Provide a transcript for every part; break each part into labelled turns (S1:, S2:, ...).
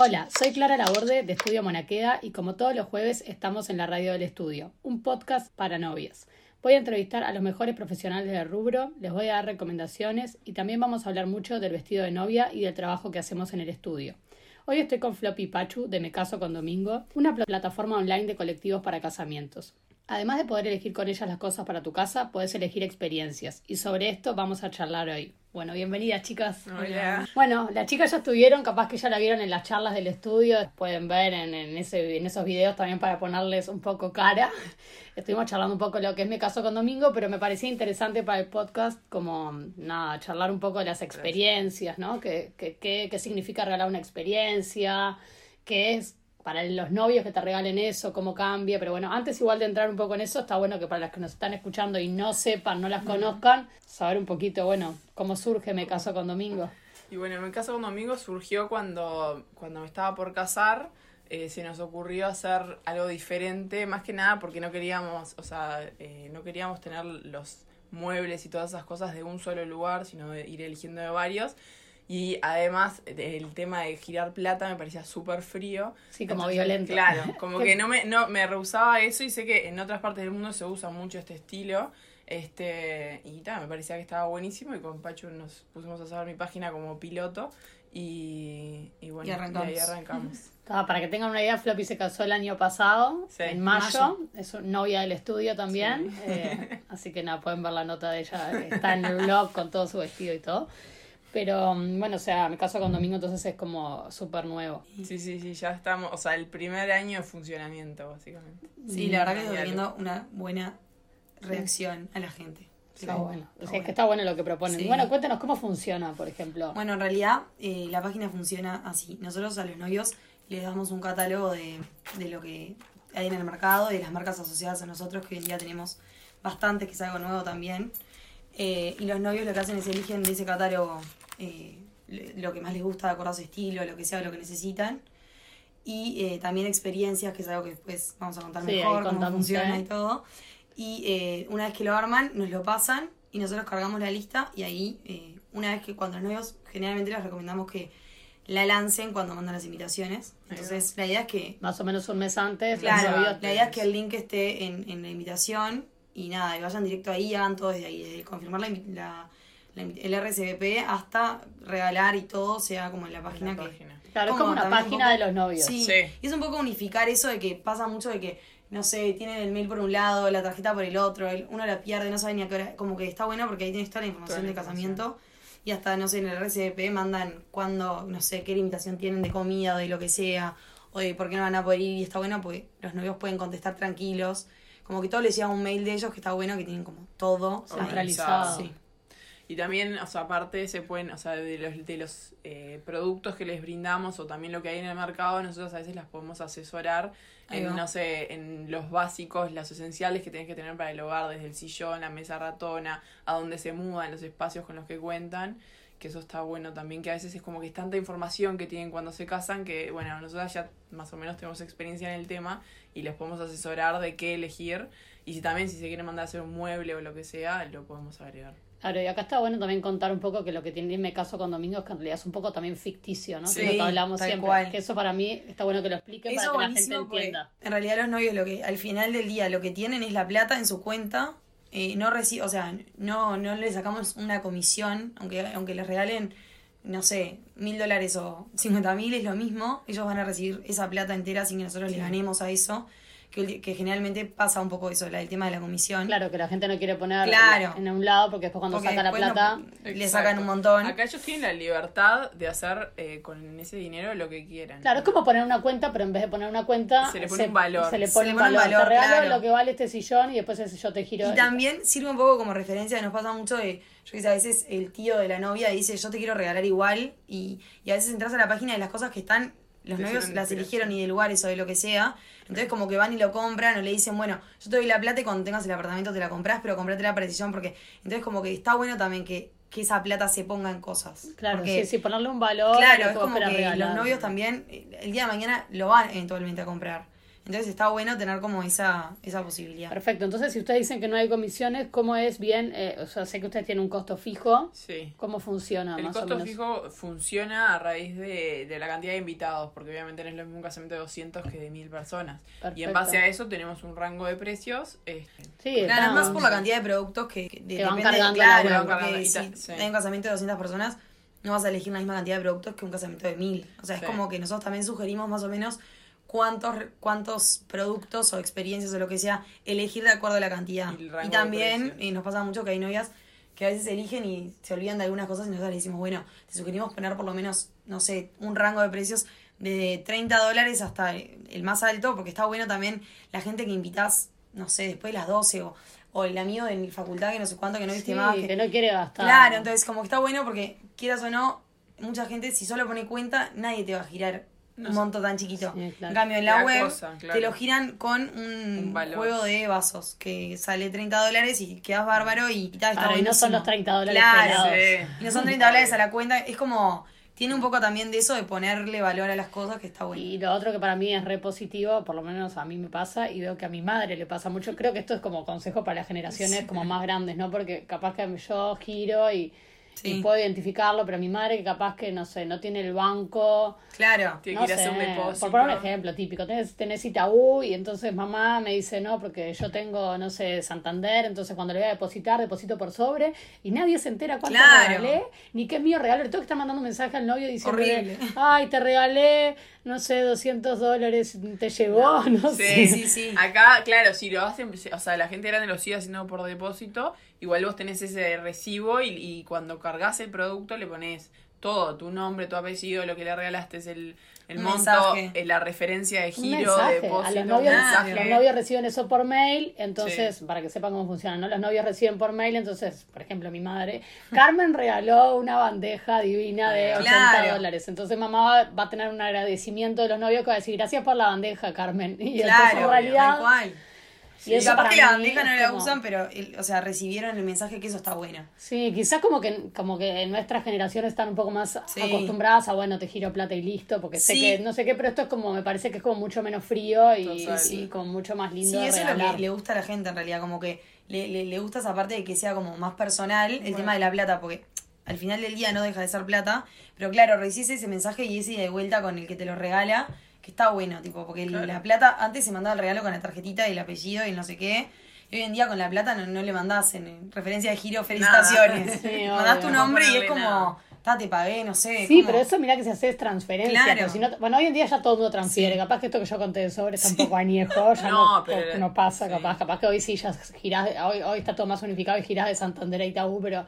S1: Hola, soy Clara Laborde de Estudio Monaqueda y como todos los jueves estamos en la radio del estudio, un podcast para novias. Voy a entrevistar a los mejores profesionales del rubro, les voy a dar recomendaciones y también vamos a hablar mucho del vestido de novia y del trabajo que hacemos en el estudio. Hoy estoy con Floppy Pachu de Me Caso con Domingo, una plataforma online de colectivos para casamientos. Además de poder elegir con ellas las cosas para tu casa, puedes elegir experiencias. Y sobre esto vamos a charlar hoy. Bueno, bienvenidas chicas.
S2: Hola.
S1: Bueno, las chicas ya estuvieron, capaz que ya la vieron en las charlas del estudio, pueden ver en, en, ese, en esos videos también para ponerles un poco cara. Estuvimos charlando un poco de lo que es mi caso con Domingo, pero me parecía interesante para el podcast como, nada, charlar un poco de las experiencias, ¿no? ¿Qué, qué, qué, qué significa regalar una experiencia? ¿Qué es para los novios que te regalen eso, cómo cambia, pero bueno, antes igual de entrar un poco en eso, está bueno que para las que nos están escuchando y no sepan, no las conozcan, saber un poquito, bueno, cómo surge Me Caso con Domingo.
S2: Y bueno, Me Caso con Domingo surgió cuando, cuando me estaba por casar, eh, se nos ocurrió hacer algo diferente, más que nada porque no queríamos, o sea, eh, no queríamos tener los muebles y todas esas cosas de un solo lugar, sino de ir eligiendo de varios. Y además el tema de girar plata me parecía súper frío.
S1: Sí, como Entonces, violento.
S2: Claro, como que no me, no, me rehusaba eso y sé que en otras partes del mundo se usa mucho este estilo. Este, y tal, me parecía que estaba buenísimo y con Pacho nos pusimos a hacer mi página como piloto y, y bueno,
S3: y, arrancamos.
S2: y ahí arrancamos.
S1: para que tengan una idea, Floppy se casó el año pasado, sí. en mayo. mayo. Es novia del estudio también. Sí. Eh, así que nada, pueden ver la nota de ella. Está en el blog con todo su vestido y todo. Pero bueno, o sea, me caso con Domingo, entonces es como súper nuevo.
S2: Sí, sí, sí, ya estamos, o sea, el primer año de funcionamiento, básicamente.
S3: Sí, la verdad que estoy teniendo una buena reacción a la gente.
S1: Está bueno. O sea, es que está bueno lo que proponen. Sí. Bueno, cuéntanos cómo funciona, por ejemplo.
S3: Bueno, en realidad eh, la página funciona así. Nosotros a los novios les damos un catálogo de, de lo que hay en el mercado, de las marcas asociadas a nosotros, que hoy en día tenemos bastantes, que es algo nuevo también. Eh, y los novios lo que hacen es eligen de ese catálogo eh, lo que más les gusta de acuerdo a su estilo, lo que sea, lo que necesitan. Y eh, también experiencias, que es algo que después vamos a contar
S1: sí,
S3: mejor, cómo funciona y todo. Y eh, una vez que lo arman, nos lo pasan y nosotros cargamos la lista y ahí, eh, una vez que cuando los novios, generalmente les recomendamos que la lancen cuando mandan las invitaciones. Entonces, la idea es que...
S1: Más o menos un mes antes.
S3: Claro, la idea es que el link esté en, en la invitación y nada, y vayan directo ahí hagan todo desde ahí, desde confirmar la, la, la, el RCBP hasta regalar y todo sea como en la página,
S2: la
S3: que...
S2: página.
S1: Claro, es como una página un poco, de los novios.
S3: Sí,
S2: Sí.
S3: y es un poco unificar eso de que pasa mucho de que, no sé, tienen el mail por un lado, la tarjeta por el otro, el, uno la pierde, no sabe ni a qué hora, como que está bueno porque ahí tienes toda la información
S2: Toda la
S3: de casamiento y hasta, no sé, en el RCBP mandan cuando, no sé, qué limitación tienen de comida o de lo que sea, o de por qué no van a poder ir y está bueno porque los novios pueden contestar tranquilos como que todo les llega un mail de ellos que está bueno, que tienen como todo
S1: centralizado.
S3: Sí.
S2: Y también, o sea, aparte se pueden, o sea, de los, de los eh, productos que les brindamos o también lo que hay en el mercado, nosotros a veces las podemos asesorar en, no sé, en los básicos, los esenciales que tenés que tener para el hogar, desde el sillón, la mesa ratona, a dónde se mudan, los espacios con los que cuentan, que eso está bueno también, que a veces es como que es tanta información que tienen cuando se casan que, bueno, nosotros ya más o menos tenemos experiencia en el tema y les podemos asesorar de qué elegir. Y si también si se quieren mandar a hacer un mueble o lo que sea, lo podemos agregar.
S1: Claro, y acá está bueno también contar un poco que lo que tiene me caso con Domingo es que en realidad es un poco también ficticio, ¿no?
S3: Sí,
S1: que lo que hablamos siempre.
S3: cual.
S1: Que eso para mí está bueno que lo expliquen
S3: Eso
S1: para que la gente entienda.
S3: en realidad los novios lo que al final del día lo que tienen es la plata en su cuenta. Eh, no reci o sea, no, no le sacamos una comisión, aunque, aunque les regalen, no sé, mil dólares o cincuenta mil es lo mismo, ellos van a recibir esa plata entera sin que nosotros les ganemos a eso, que, que generalmente pasa un poco eso, la, el tema de la comisión.
S1: Claro, que la gente no quiere poner
S3: Claro.
S1: en un lado porque después cuando
S3: Porque
S1: saca la
S3: no-
S1: plata...
S3: le sacan un montón.
S2: Acá ellos tienen la libertad de hacer eh, con ese dinero lo que quieran.
S1: Claro, es como poner una cuenta, pero en vez de poner una cuenta,
S2: Se le pone un valor.
S1: Se le
S3: Se
S1: pone
S3: le
S1: un
S3: un
S1: valor.
S3: valor,
S1: Te regalo
S3: claro.
S1: lo que vale este sillón y después ese yo te giro.
S3: Y también sirve un poco como referencia, nos pasa mucho de, yo que sé, a veces el tío de la novia dice, yo te quiero regalar igual, y, y a veces entras a la página de las cosas que están, los novios las eligieron y de lugares o de lo que sea, entonces como que van y lo compran o le dicen, bueno, yo te doy la plata y cuando tengas el apartamento te la compras, pero comprate la precisión porque, entonces como que está bueno también que, que esa plata se ponga en cosas.
S1: Claro,
S3: Porque-
S1: sí, sí, ponerle un valor.
S3: Claro, es como que
S1: regalar.
S3: los novios también, eh, el día de mañana lo van eventualmente a comprar. Entonces está bueno tener como esa, esa posibilidad.
S1: Perfecto, entonces si ustedes dicen que no hay comisiones, ¿cómo es bien? Eh, o sea, sé que ustedes tienen un costo fijo.
S2: Sí.
S1: ¿Cómo funciona
S2: El
S1: más o
S2: costo
S1: menos?
S2: fijo funciona a raíz de, de la cantidad de invitados, porque obviamente no es lo mismo un casamiento de 200 que de 1000 personas. Y en
S1: Perfecto.
S2: base a eso tenemos un rango de precios. eh,
S1: Sí,
S3: es más por la cantidad de productos que, que de-
S1: Que van
S3: depende-
S1: cargando la
S3: claro,
S2: Van cargando,
S3: si
S2: sí.
S3: hay un casamiento de 200 personas, no vas a elegir la misma cantidad de productos que un casamiento de 1000. O sea, es
S2: Sí.
S3: como que nosotros también sugerimos más o menos cuántos cuántos productos o experiencias o lo que sea elegir de acuerdo a la cantidad.
S2: Y
S3: también y nos pasa mucho que hay novias que a veces eligen y se olvidan de algunas cosas y nosotros le decimos, bueno, te sugerimos poner por lo menos, no sé, un rango de precios de 30 dólares hasta el más alto, porque está bueno también la gente que invitas, no sé, después de las 12 o, o el amigo de mi facultad que no sé cuánto, que no viste
S1: Sí,
S3: más.
S1: que no quiere gastar.
S3: Claro, entonces como que está bueno porque quieras o no, mucha gente si solo pone cuenta, nadie te va a girar
S2: No
S3: un monto tan chiquito.
S1: Sí, claro.
S3: En cambio, en
S2: Te
S3: la web
S2: cosa, claro.
S3: te lo giran con un,
S2: Un valor.
S3: juego de vasos que sale 30 dólares y quedas bárbaro y tal, está
S1: Claro, y no son los 30 dólares
S3: Claro.
S2: Sí.
S3: y no son 30 dólares a la cuenta, es como, tiene un poco también de eso de ponerle valor a las cosas que está bueno.
S1: Y lo otro que para mí es re positivo, por lo menos a mí me pasa, y veo que a mi madre le pasa mucho. Creo que esto es como consejo para las generaciones como más grandes, ¿no? Porque capaz que yo giro y,
S3: Sí.
S1: y puedo identificarlo, pero mi madre que capaz que, no sé, no tiene el banco.
S3: Claro.
S2: Tiene
S1: No
S2: que ir a hacer un
S1: sé,
S2: depósito.
S1: por poner un ejemplo típico, tenés, tenés Itaú y entonces mamá me dice, no, porque yo tengo, no sé, Santander, entonces cuando le voy a depositar, deposito por sobre y nadie se entera cuánto
S3: Claro.
S1: regalé, ni qué es mío regalo. Le tengo que estar mandando un mensaje al novio diciendo, ay, te regalé, no sé, 200 dólares, te llegó, no, sé.
S2: Sí,
S3: Sí, sí.
S2: Acá, claro, si lo hacen, o sea, la gente grande lo sigue haciendo por depósito, igual vos tenés ese recibo y, y cuando cargas el producto le pones todo, tu nombre, tu apellido, lo que le regalaste es el, el monto, eh, la referencia de giro, de
S1: mensaje.
S2: depósito,
S1: A los
S2: un
S1: novios,
S2: mensaje.
S1: los novios reciben eso por mail, entonces,
S2: Sí.
S1: para que sepan cómo funciona, ¿no? Los novios reciben por mail, entonces, por ejemplo, mi madre, Carmen regaló una bandeja divina de 80
S3: Claro.
S1: dólares. Entonces mamá va, va a tener un agradecimiento de los novios que va a decir, gracias por la bandeja, Carmen. Y entonces,
S3: Claro,
S1: en realidad,
S3: tal cual.
S1: Y eso
S3: capaz que la bandeja no la
S1: como-
S3: usan, pero, o sea, recibieron el mensaje que eso está bueno.
S1: Sí, quizás como que, como que nuestras generaciones están un poco más
S3: Sí.
S1: acostumbradas a, bueno, te giro plata y listo, porque sé
S3: Sí.
S1: que, no sé qué, pero esto es como, me parece que es como mucho menos frío y,
S2: Total.
S1: y como mucho más lindo
S3: Sí,
S1: de
S3: eso es lo que le gusta a la gente en realidad, como que le, le, le gusta esa parte de que sea como más personal el tema de la plata, porque al final del día no deja de ser plata, pero claro, recibes ese mensaje y ese de vuelta con el que te lo regala, que está bueno, tipo, porque
S2: Claro.
S3: la plata, antes se mandaba el regalo con la tarjetita y el apellido y el no sé qué, y hoy en día con la plata no, no le mandás en, en referencia de giro felicitaciones.
S1: Sí,
S3: mandás tu nombre y
S2: No
S3: es como,
S2: nada.
S3: ta, te pagué, no sé.
S1: Sí,
S3: como-
S1: pero eso mira que se hace transferencia.
S3: Claro.
S1: pero si no- bueno, hoy en día ya todo el mundo transfiere.
S3: Sí.
S1: Capaz que esto que yo conté de sobre está un poco añejo, ya no,
S2: No, pero-
S1: no pasa,
S2: sí.
S1: capaz. Capaz que hoy sí ya girás, de- hoy, hoy está todo más unificado y girás de Santander a Itaú, pero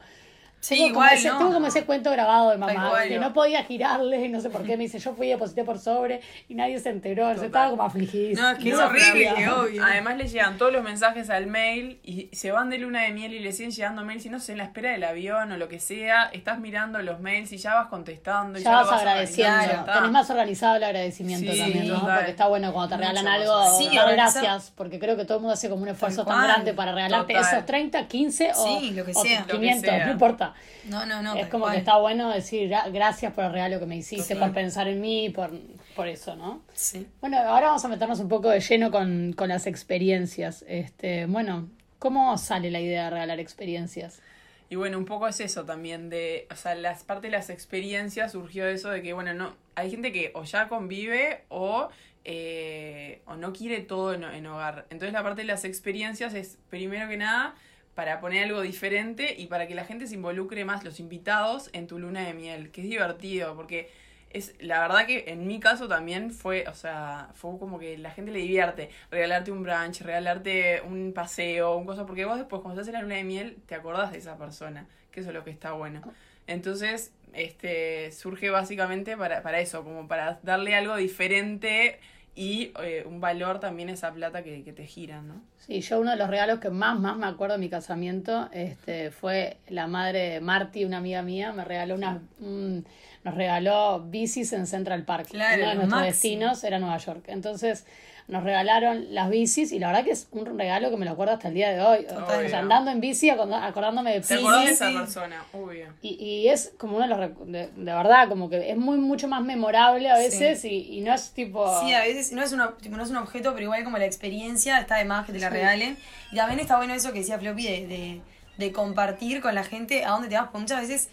S3: Sí,
S1: tengo, como
S3: igual,
S1: ese,
S3: ¿no?
S1: tengo como ese cuento grabado de mamá,
S3: cual,
S1: que
S3: ¿no?
S1: no podía girarle y no sé por qué. Me dice, yo fui y deposité por sobre y nadie se enteró. Entonces
S2: Total.
S1: estaba como afligidísimo.
S3: No, es que es
S1: Muy
S3: horrible,
S1: afligida.
S3: obvio.
S2: Además le llegan todos los mensajes al mail y se van de luna de miel y le siguen llegando mails y no sé, en la espera del avión o lo que sea, estás mirando los mails y ya vas contestando y
S1: Ya
S2: ya,
S1: vas
S2: lo vas
S1: agradeciendo.
S2: ya.
S1: Tenés más organizado el agradecimiento
S2: Sí,
S1: también, ¿no?
S2: total.
S1: Porque está bueno cuando te
S2: Mucho
S1: regalan
S2: más
S1: algo,
S3: Sí,
S1: dar gracias, porque creo que todo el mundo hace como un esfuerzo tan grande para regalarte
S2: Total.
S1: esos 30, 15 o,
S3: Sí, lo que
S1: o
S3: sea.
S2: Lo que
S1: 500,
S2: sea.
S1: no importa.
S3: No, no, no.
S1: es como
S3: cual.
S1: que está bueno decir "Gra- gracias por el regalo que me hiciste,
S3: Total.
S1: por pensar en mí, por, por eso, ¿no?
S3: Sí.
S1: Bueno, ahora vamos a meternos un poco de lleno con, con las experiencias. Este, bueno, ¿cómo sale la idea de regalar experiencias?
S2: Y bueno, un poco es eso también de, o sea, las parte de las experiencias surgió eso de que, bueno, no, hay gente que o ya convive o, eh, o no quiere todo en, en hogar. Entonces la parte de las experiencias es, primero que nada, para poner algo diferente y para que la gente se involucre más, los invitados, en tu luna de miel, que es divertido, porque es la verdad que en mi caso también fue, o sea, fue como que la gente le divierte regalarte un brunch, regalarte un paseo, un cosa, porque vos después cuando estás en la luna de miel te acordás de esa persona, que eso es lo que está bueno. Entonces, este surge básicamente para, para eso, como para darle algo diferente y eh, un valor también esa plata que, que te giran, ¿no?
S1: Sí, yo uno de los regalos que más, más me acuerdo de mi casamiento este, fue la madre de Marty, una amiga mía, me regaló unas, un- nos regaló bicis en Central Park.
S3: Claro,
S1: Uno de nuestros
S3: máximo.
S1: destinos era Nueva York. Entonces nos regalaron las bicis y la verdad que es un regalo que me lo acuerdo hasta el día de hoy.
S3: Total.
S1: O sea, andando en bici, acordándome de
S2: ¿Te acordás de
S3: sí,
S2: esa persona? Obvio.
S1: Y, y es como uno de los de, de verdad, como que es muy mucho más memorable a veces y, y no es tipo
S3: Sí, a veces no es, una, tipo, no es un objeto, pero igual como la experiencia está de más que te la regalen. Y también está bueno eso que decía Floppy de, de, de compartir con la gente a dónde te vas, porque muchas veces,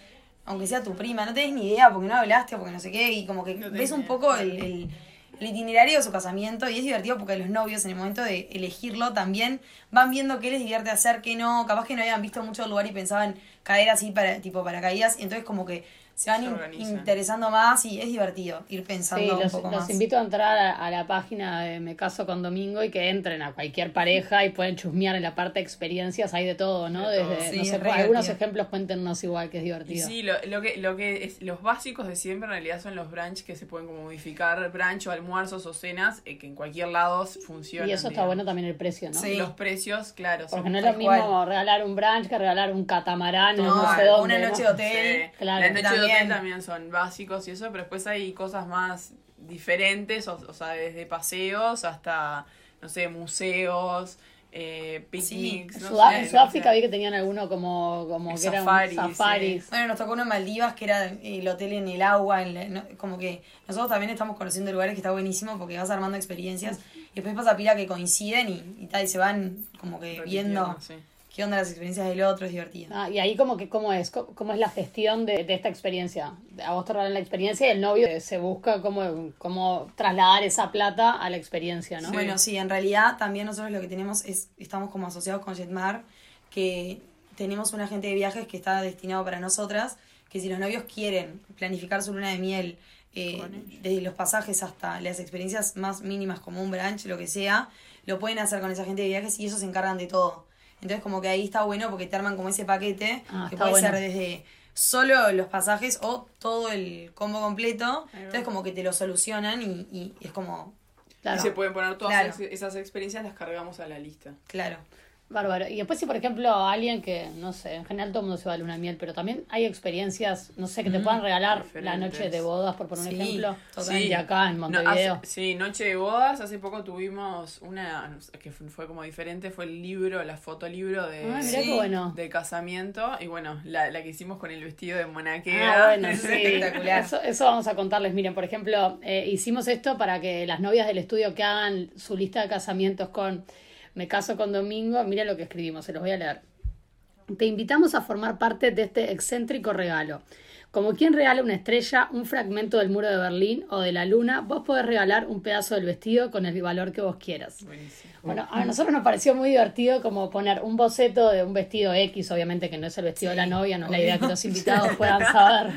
S3: aunque sea tu prima, no tenés ni idea porque no hablaste o porque no sé qué, y como que
S2: No
S3: ves un poco el- el itinerario de su casamiento y es divertido porque los novios en el momento de elegirlo también van viendo qué les divierte hacer, qué no, capaz que no habían visto mucho lugar y pensaban caer así para tipo paracaídas, entonces como que se van
S2: Se
S3: in-
S2: organizan.
S3: interesando más y es divertido ir pensando
S1: Sí,
S3: un
S1: los,
S3: poco
S1: los
S3: más.
S1: invito a entrar a, a la página de Me Caso con Domingo y que entren a cualquier pareja y pueden chusmear en la parte de experiencias, hay de todo, ¿no?
S2: De todo.
S1: Desde,
S3: Sí,
S1: no sé,
S3: es re
S1: algunos
S3: divertido.
S1: ejemplos cuéntenos igual que es
S2: Y
S1: divertido.
S2: sí, lo, lo que, lo que es, los básicos de siempre en realidad son los brunch que se pueden como modificar, brunch o almuerzos o cenas, eh, que en cualquier lado funcionan.
S1: y eso está
S2: digamos.
S1: bueno también el precio, ¿no?
S3: Sí.
S2: Los precios, claro.
S1: Porque no es lo mismo
S3: cual.
S1: regalar un brunch que regalar un catamarán o
S3: No,
S1: no sé
S3: una noche de hotel.
S2: Sí,
S1: Claro.
S2: De
S3: También.
S2: Hotel también son básicos y eso, pero después hay cosas más diferentes, o, o sea, desde paseos hasta, no sé, museos, eh, picnics,
S1: En
S2: no
S1: Sudá-
S2: sé,
S1: en
S2: lo
S1: Sudáfrica vi que tenían alguno como, como que eran
S2: Safaris.
S3: Bueno, nos tocó uno en Maldivas que era el hotel en el agua, en la- no- como que nosotros también estamos conociendo lugares que está buenísimo porque vas armando experiencias y después pasa pila que coinciden y, y tal, y se van como que viendo
S2: sí.
S3: Qué onda las experiencias del otro, es divertido.
S1: Ah, y ahí como que cómo es, cómo, cómo es la gestión de, de esta experiencia. A vos te regalan la experiencia y el novio se busca cómo, cómo trasladar esa plata a la experiencia, ¿no?
S2: Sí.
S3: Bueno, sí, en realidad también nosotros lo que tenemos es, estamos como asociados con Jetmar, que tenemos un agente de viajes que está destinado para nosotras, que si los novios quieren planificar su luna de miel, eh, desde los pasajes hasta las experiencias más mínimas como un brunch, lo que sea, lo pueden hacer con esa agente de viajes y ellos se encargan de todo. Entonces como que ahí está bueno porque te arman como ese paquete,
S1: Ah,
S3: que puede
S1: bueno.
S3: ser desde solo los pasajes o todo el combo completo. Entonces como que te lo solucionan y, y es como,
S1: Claro.
S2: Y se pueden poner todas
S3: Claro.
S2: esas experiencias, las cargamos a la lista.
S3: claro.
S1: Bárbaro. Y después si, por ejemplo, alguien que, no sé, en general todo el mundo se va a luna miel, pero también hay experiencias, no sé, que te puedan regalar la noche de bodas, por poner un
S3: Sí,
S1: ejemplo, de acá en
S2: No,
S1: Montevideo.
S2: hace- sí, Noche de Bodas. Hace poco tuvimos una que fue, como diferente. Fue el libro, la fotolibro de,
S1: Ah,
S3: Sí.
S1: bueno.
S2: de casamiento. Y bueno, la, la que hicimos con el vestido de
S1: Ah,
S2: monaquera.
S1: bueno, sí.
S3: espectacular.
S1: Eso, eso vamos a contarles. Miren, por ejemplo, eh, hicimos esto para que las novias del estudio que hagan su lista de casamientos con Me caso con Domingo, miren lo que escribimos, se los voy a leer. Te invitamos a formar parte de este excéntrico regalo. Como quien regala una estrella, un fragmento del muro de Berlín o de la luna, vos podés regalar un pedazo del vestido con el valor que vos quieras.
S2: Buenísimo.
S1: Bueno, a nosotros nos pareció muy divertido como poner un boceto de un vestido X, obviamente que no es el vestido de la novia, no es la idea que los invitados puedan saber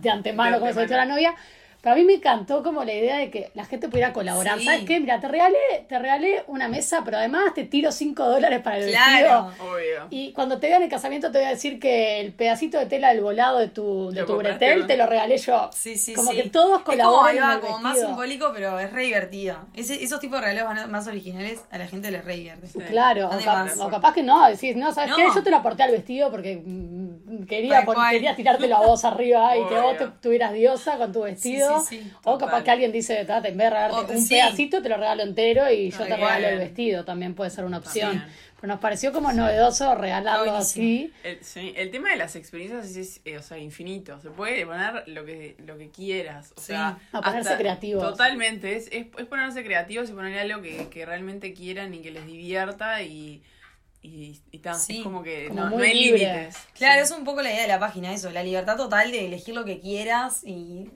S1: de antemano cómo es el vestido de la novia. Pero a mí me encantó como la idea de que la gente pudiera colaborar.
S3: Sí.
S1: ¿Sabes qué? Mira, te regalé, te regalé una mesa, pero además te tiro 5 dólares para el
S3: Claro.
S1: vestido.
S2: Obvio.
S1: Y cuando te vean el casamiento te voy a decir que el pedacito de tela del volado de tu, de
S2: Lo
S1: tu bretel te lo regalé yo.
S3: Sí, sí,
S1: como
S3: sí.
S1: que todos
S3: Es como,
S1: colaboran
S3: ahí
S1: en
S3: va, como más simbólico, pero es re divertido. Ese- esos tipos de regalos van- más originales a la gente les re divierte.
S2: Sí.
S1: Claro, o, capaz que no, decís, no, ¿sabes
S3: No.
S1: qué? Yo te lo aporté al vestido porque mm, quería,
S3: Tal
S1: pon-
S3: cual.
S1: quería tirártelo a vos arriba y que vos te, tuvieras diosa con tu vestido.
S3: Sí, sí,
S1: o capaz que alguien dice, "Tate, en vez de regalarte
S3: O-
S1: un
S3: sí.
S1: pedacito, te lo regalo entero y yo te regalo el vestido. También puede ser una opción.
S2: También.
S1: Pero nos pareció como novedoso regalarlo así.
S2: El, sí, el tema de las experiencias es, es, eh, o sea, infinito. Se puede poner lo que, lo que quieras. O
S3: Sí.
S2: sea,
S1: A ponerse creativos.
S2: Totalmente. Es, es, es ponerse creativos y ponerle algo que, que realmente quieran y que les divierta y. Y, y
S3: Sí,
S2: es como que
S1: como
S2: no, no hay
S1: libre.
S2: límites.
S3: Claro,
S2: Sí.
S3: es un poco la idea de la página, eso, la libertad total de elegir lo que quieras y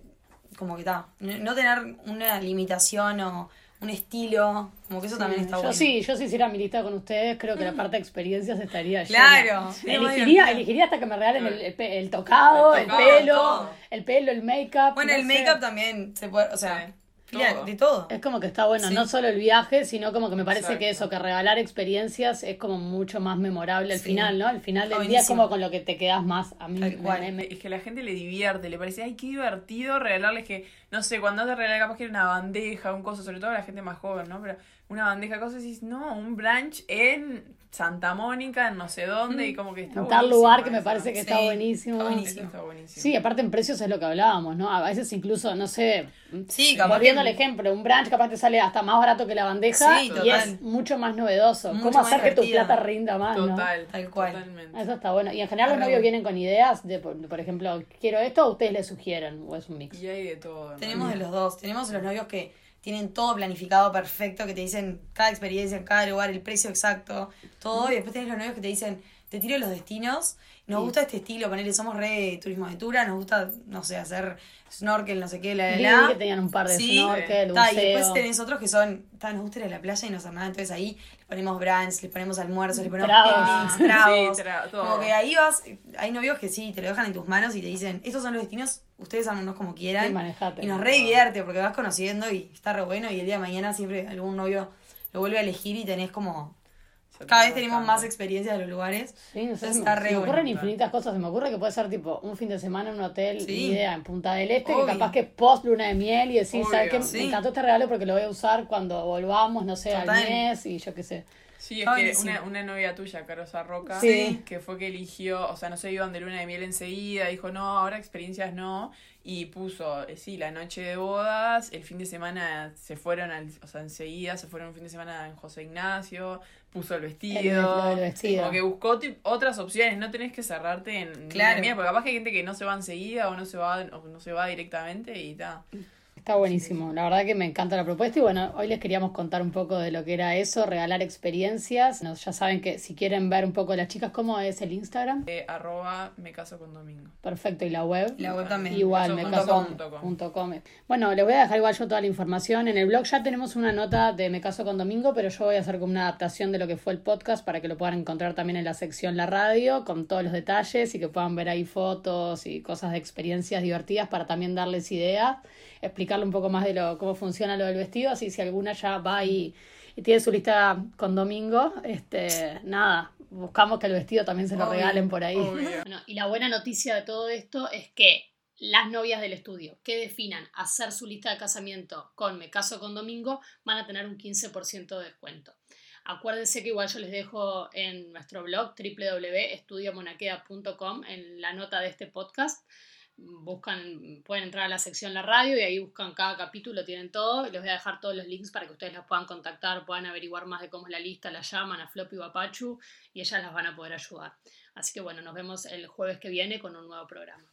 S3: como que está. No tener una limitación o un estilo, como que eso también está
S1: yo
S3: bueno.
S1: sí, yo si hiciera mi lista con ustedes, creo que la parte de experiencias estaría
S3: Claro,
S1: llena. elegiría, elegiría hasta que me regalen el, el el tocado,
S2: El
S1: pelo,
S3: todo.
S1: el pelo, el make-up.
S3: Bueno,
S1: no
S3: el make-up también se puede, o sea,
S2: todo.
S3: de todo.
S1: Es como que está bueno,
S3: Sí.
S1: no solo el viaje, sino como que me parece
S2: Exacto.
S1: que eso, que regalar experiencias es como mucho más memorable al
S3: Sí.
S1: final, ¿no? Al final del día es como con lo que te quedas más. A mí me-
S2: Es que a la gente le divierte, le parece, ay, qué divertido regalarles que, no sé, cuando te regalan capaz que una bandeja, un coso, sobre todo a la gente más joven, ¿no? Pero, una bandeja de cosas y decís, no, un brunch en Santa Mónica, en no sé dónde, y como que está
S1: En tal lugar que me
S2: eso.
S1: parece que está
S3: Sí,
S1: buenísimo.
S3: está buenísimo.
S2: está buenísimo.
S1: Sí, aparte en precios es lo que hablábamos, ¿no? A veces incluso, no sé,
S3: Sí, capaz
S1: volviendo al ejemplo, un brunch capaz te sale hasta más barato que la bandeja
S3: Sí,
S1: y
S3: total.
S1: es mucho más novedoso.
S3: Mucho
S1: ¿Cómo
S3: más
S1: hacer que tu plata rinda más, no?
S2: Total,
S3: Tal cual.
S2: totalmente.
S1: Eso está bueno. Y en general los novios vienen con ideas de, por, por ejemplo, quiero esto o ustedes les sugieren o es un mix.
S2: Y hay de todo. ¿no?
S3: Tenemos de los dos. Tenemos los novios que tienen todo planificado perfecto, que te dicen cada experiencia, cada lugar, el precio exacto, todo. Y después tenés los novios que te dicen, te tiro los destinos, nos
S1: Sí.
S3: gusta este estilo, ponele, somos re turismo aventura, nos gusta, no sé, hacer snorkel, no sé qué, la, la, la.
S1: que tenían un par de
S3: Sí,
S1: snorkel,
S3: Ta, y después tenés otros que son, ta, nos gusta ir a la playa y no hacer nada, entonces ahí les ponemos brunch, les ponemos almuerzos, les ponemos
S1: Tragos.
S3: tragos.
S2: Sí, tra- todo.
S3: Como que ahí vas, hay novios que sí, te lo dejan en tus manos y te dicen, estos son los destinos, ustedes háganos como quieran.
S1: Manejate.
S3: Y nos re divierte porque vas conociendo y está re bueno y el día de mañana siempre algún novio lo vuelve a elegir y tenés como... Cada vez
S2: tenemos
S3: más
S2: bastante.
S3: experiencias de los lugares.
S1: Sí, no sé,
S3: está
S1: me,
S3: re
S1: se me
S3: bueno.
S1: ocurren infinitas cosas. Se me ocurre que puede ser tipo un fin de semana en un hotel,
S3: Sí.
S1: idea, en Punta del Este,
S3: Obvio.
S1: que capaz que post luna de miel y decís,
S2: Obvio.
S1: ¿sabes qué?
S3: Sí.
S1: Me encantó este regalo porque lo voy a usar cuando volvamos, no sé, al mes y yo qué sé.
S2: Sí, es que una, una novia tuya, Carosa Roca,
S1: Sí.
S2: que fue que eligió, o sea, no se iban de luna de miel enseguida, dijo, no, ahora experiencias no, y puso, eh, sí, la noche de bodas, el fin de semana se fueron, al, o sea, enseguida se fueron un fin de semana en José Ignacio, puso el vestido,
S1: El- vestido.
S2: como que buscó otras opciones, no tenés que cerrarte en
S3: Claro.
S2: miel, porque capaz que hay gente que no se va enseguida o no se va, o no se va directamente y ta.
S1: Está buenísimo, la verdad que me encanta la propuesta y bueno, hoy les queríamos contar un poco de lo que era eso, regalar experiencias. Nos, ya saben que si quieren ver un poco de las chicas, ¿cómo es el Instagram?
S2: Eh, arroba me caso con Domingo.
S1: Perfecto, y la web.
S3: La web también.
S1: Igual,
S2: Me
S1: me
S2: caso
S1: caso
S2: punto com.
S1: punto com. Bueno, les voy a dejar igual yo toda la información. En el blog ya tenemos una nota de Me caso con Domingo, pero yo voy a hacer como una adaptación de lo que fue el podcast para que lo puedan encontrar también en la sección La Radio, con todos los detalles y que puedan ver ahí fotos y cosas de experiencias divertidas para también darles ideas, explicarle un poco más de lo cómo funciona lo del vestido, así si alguna ya va y, y tiene su lista con Domingo, este, nada. Buscamos que el vestido también se lo
S3: Obvio,
S1: regalen por ahí. Bueno, y la buena noticia de todo esto es que las novias del estudio que definan hacer su lista de casamiento con Me caso con Domingo van a tener un 15% de descuento. Acuérdense que igual yo les dejo en nuestro blog www.estudiomonaquea.com en la nota de este podcast. Buscan, pueden entrar a la sección La Radio y ahí buscan cada capítulo, tienen todo. Les voy a dejar todos los links para que ustedes las puedan contactar, puedan averiguar más de cómo es la lista, la llaman a Floppy o a Pachu y ellas las van a poder ayudar. Así que bueno, nos vemos el jueves que viene con un nuevo programa.